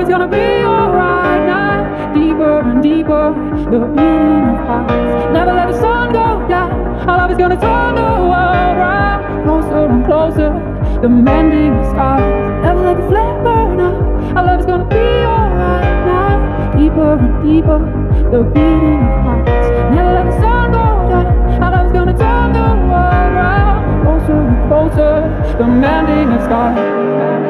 love is gonna be alright now. Deeper and deeper, the beating of hearts. Never let the sun go down. Our love is gonna turn the world round. Closer and closer, the mending of scars. Never let the flame burn out. Our love is gonna be alright now. Deeper and deeper, the beating of hearts. Never let the sun go down. Our love is gonna turn the world round. Closer and closer, the mending of scars.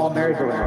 small merry-go-round.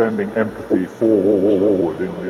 Idea extending empathy forward in music.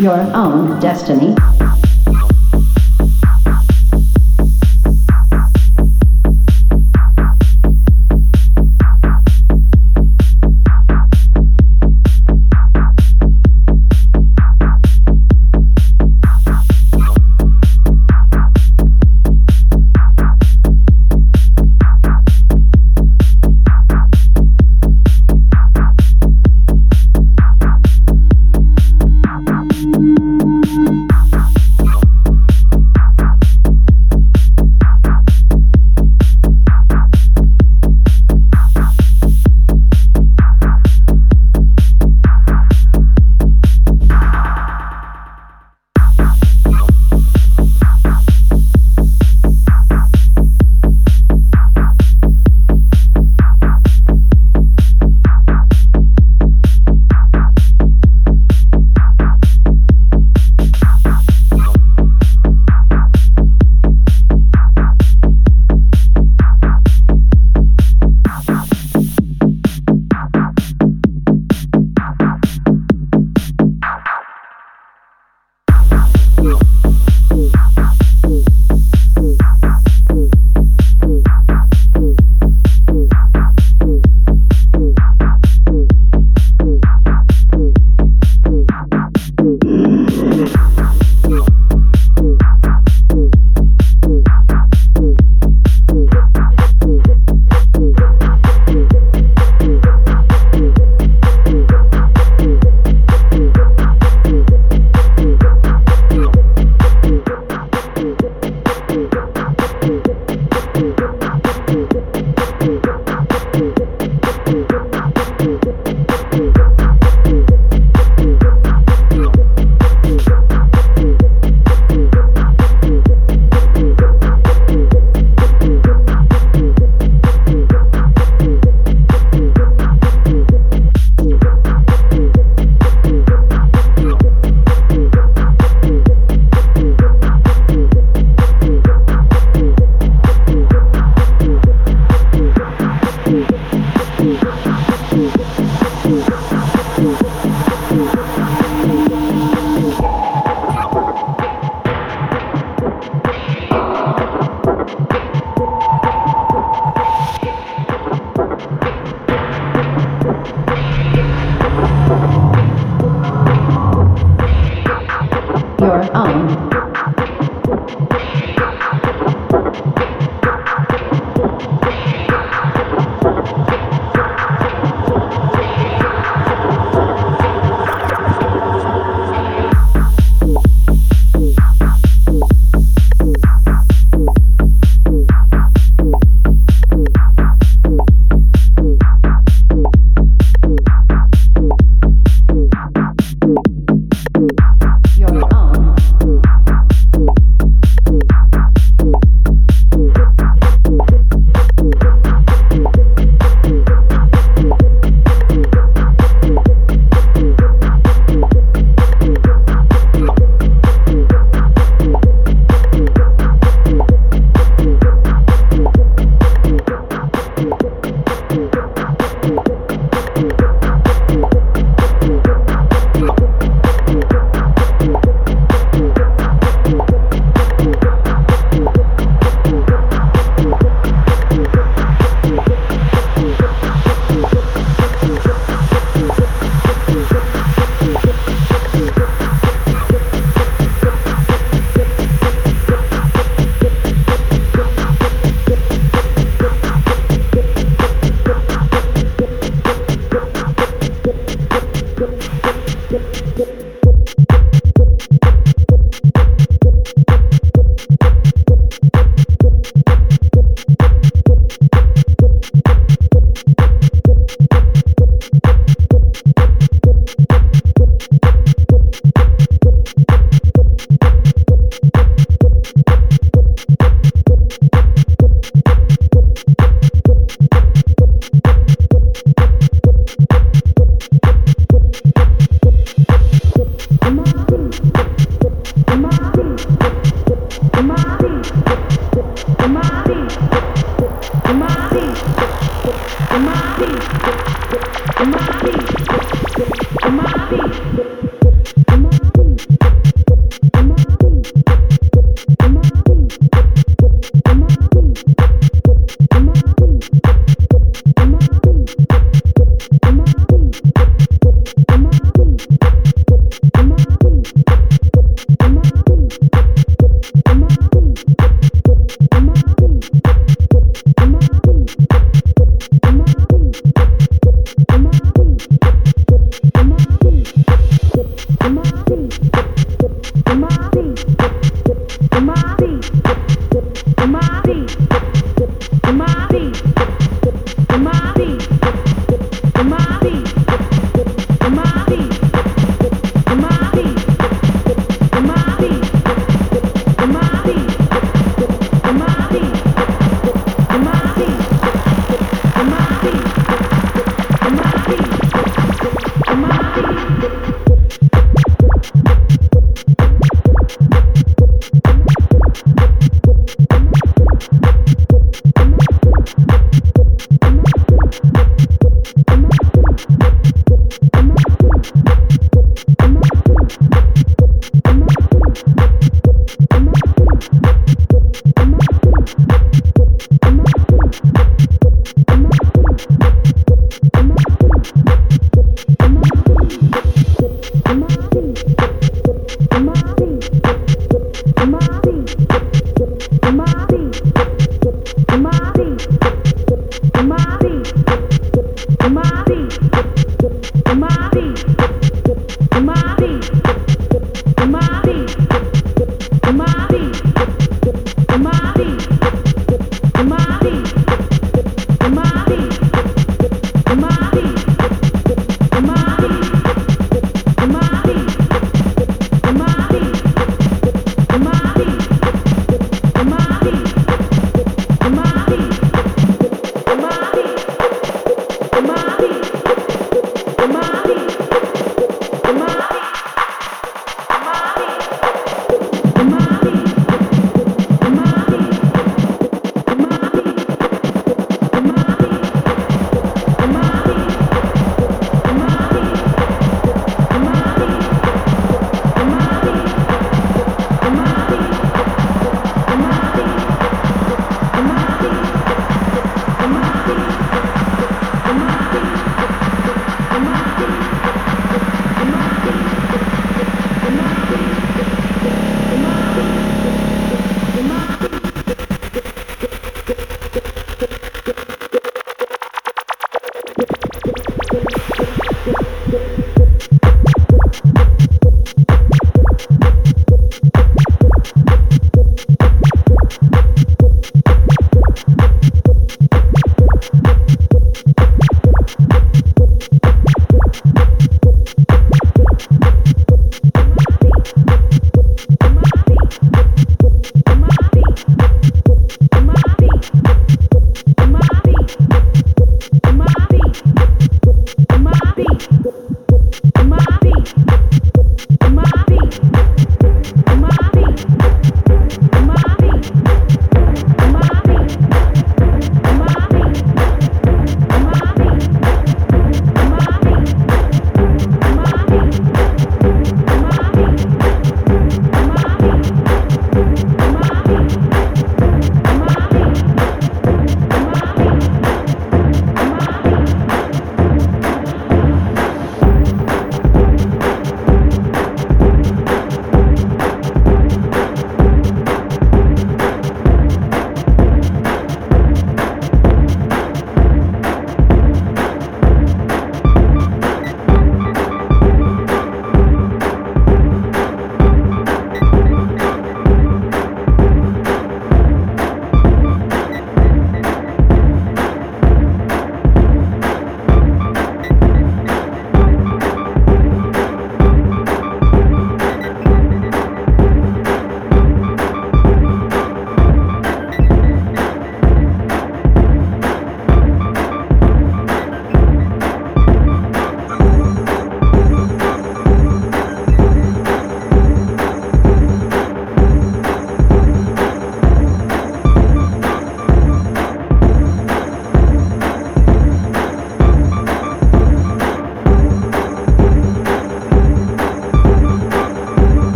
Your own destiny.